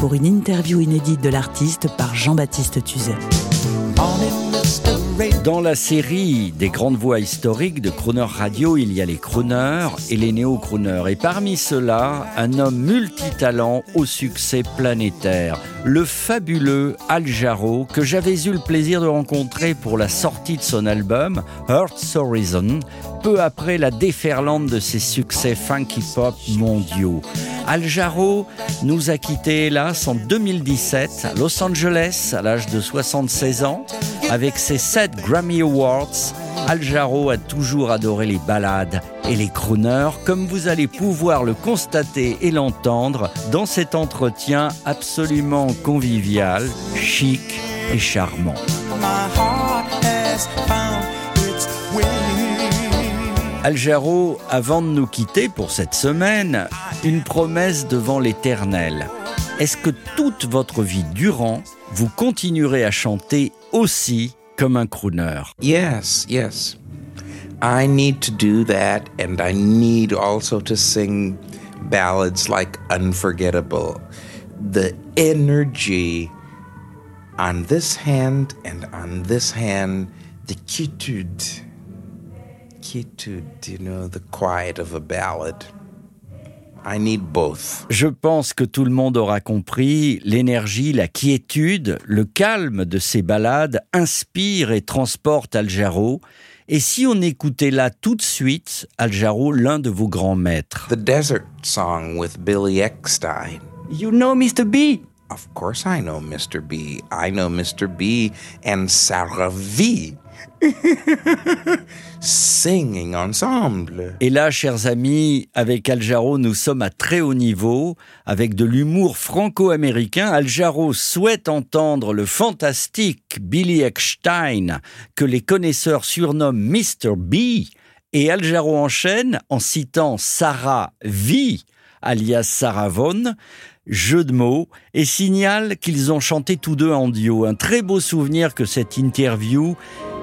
pour une interview inédite de l'artiste par Jean-Baptiste Tuzet. Dans la série des grandes voix historiques de Crooner Radio, il y a les crooners et les néo-crooners. Et parmi ceux-là, un homme multitalent au succès planétaire, le fabuleux Al Jarreau, que j'avais eu le plaisir de rencontrer pour la sortie de son album Heart's Horizon, peu après la déferlante de ses succès funky pop mondiaux. Al Jarreau nous a quittés hélas en 2017 à Los Angeles à l'âge de 76 ans. Avec ses 7 Grammy Awards, Al Jarreau a toujours adoré les ballades et les crooners, comme vous allez pouvoir le constater et l'entendre dans cet entretien absolument convivial, chic et charmant. Jarreau, avant de nous quitter pour cette semaine, une promesse devant l'éternel. Est-ce que toute votre vie durant, vous continuerez à chanter aussi comme un crooner? Yes, yes. I need to do that, and I need also to sing ballads like Unforgettable. The energy on this hand and on this hand, the quietude. Je pense que tout le monde aura compris, l'énergie, la quiétude, le calme de ces ballades inspire et transporte Al Jarreau. Et si on écoutait là tout de suite, Al Jarreau, l'un de vos grands maîtres The Desert Song with Billy Eckstein. You know Mr. B? Of course, I know Mr. B. I know Mr. B and Sarah V. Singing ensemble. Et là, chers amis, avec Al Jarreau, nous sommes à très haut niveau, avec de l'humour franco-américain. Al Jarreau souhaite entendre le fantastique Billy Eckstein, que les connaisseurs surnomment Mr. B. Et Al Jarreau enchaîne en citant Sarah V, alias Sarah Vaughan, jeu de mots, et signale qu'ils ont chanté tous deux en duo. Un très beau souvenir que cette interview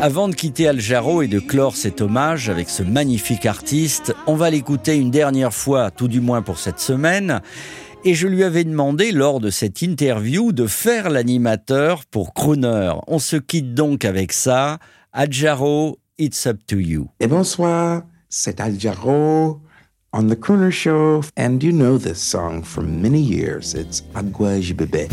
Avant de quitter Al Jarreau et de clore cet hommage avec ce magnifique artiste, on va l'écouter une dernière fois, tout du moins pour cette semaine. Et je lui avais demandé lors de cette interview de faire l'animateur pour Crooner. On se quitte donc avec ça. Al Jarreau, it's up to you. Et bonsoir, c'est Al Jarreau on the Crooner Show. And you know this song for many years. It's Agua Bébé.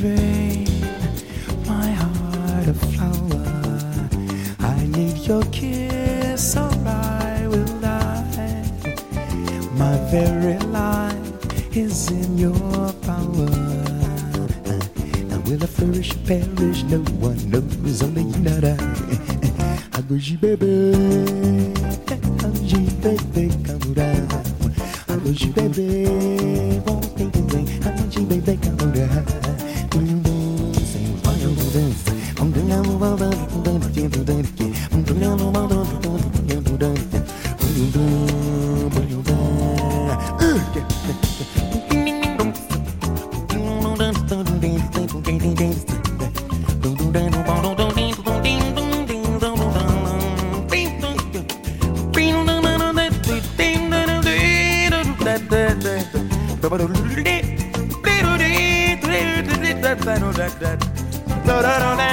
Is my heart a flower. I need your kiss, or I will die. My very life is in your power. Now will I flourish perish? No one knows, only you that. I wish you, baby. da da da da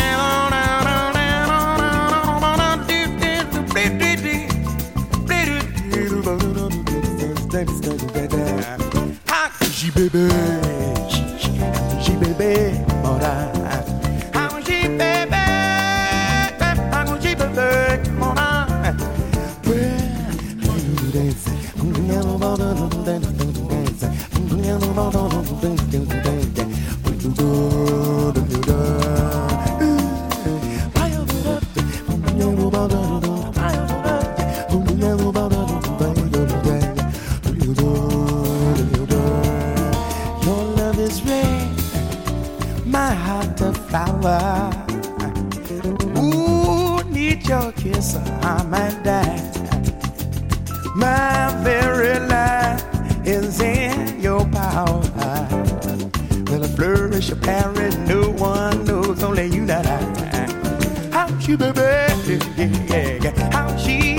baby, she baby, mora. Flower. Ooh, need your kiss, I might die. My very life is in your power. Will I flourish a parrot? No one knows, only you that I. How she baby, yeah, yeah. How she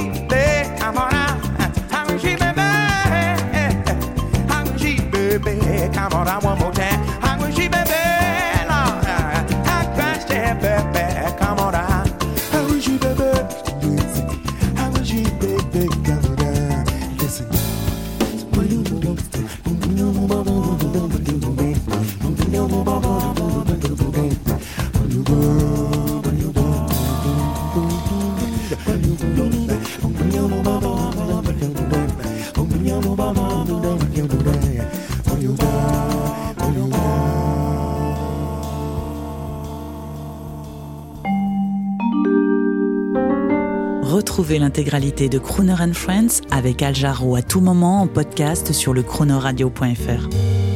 Retrouvez l'intégralité de Crooner Friends avec Al Jarreau à tout moment en podcast sur le chronoradio.fr.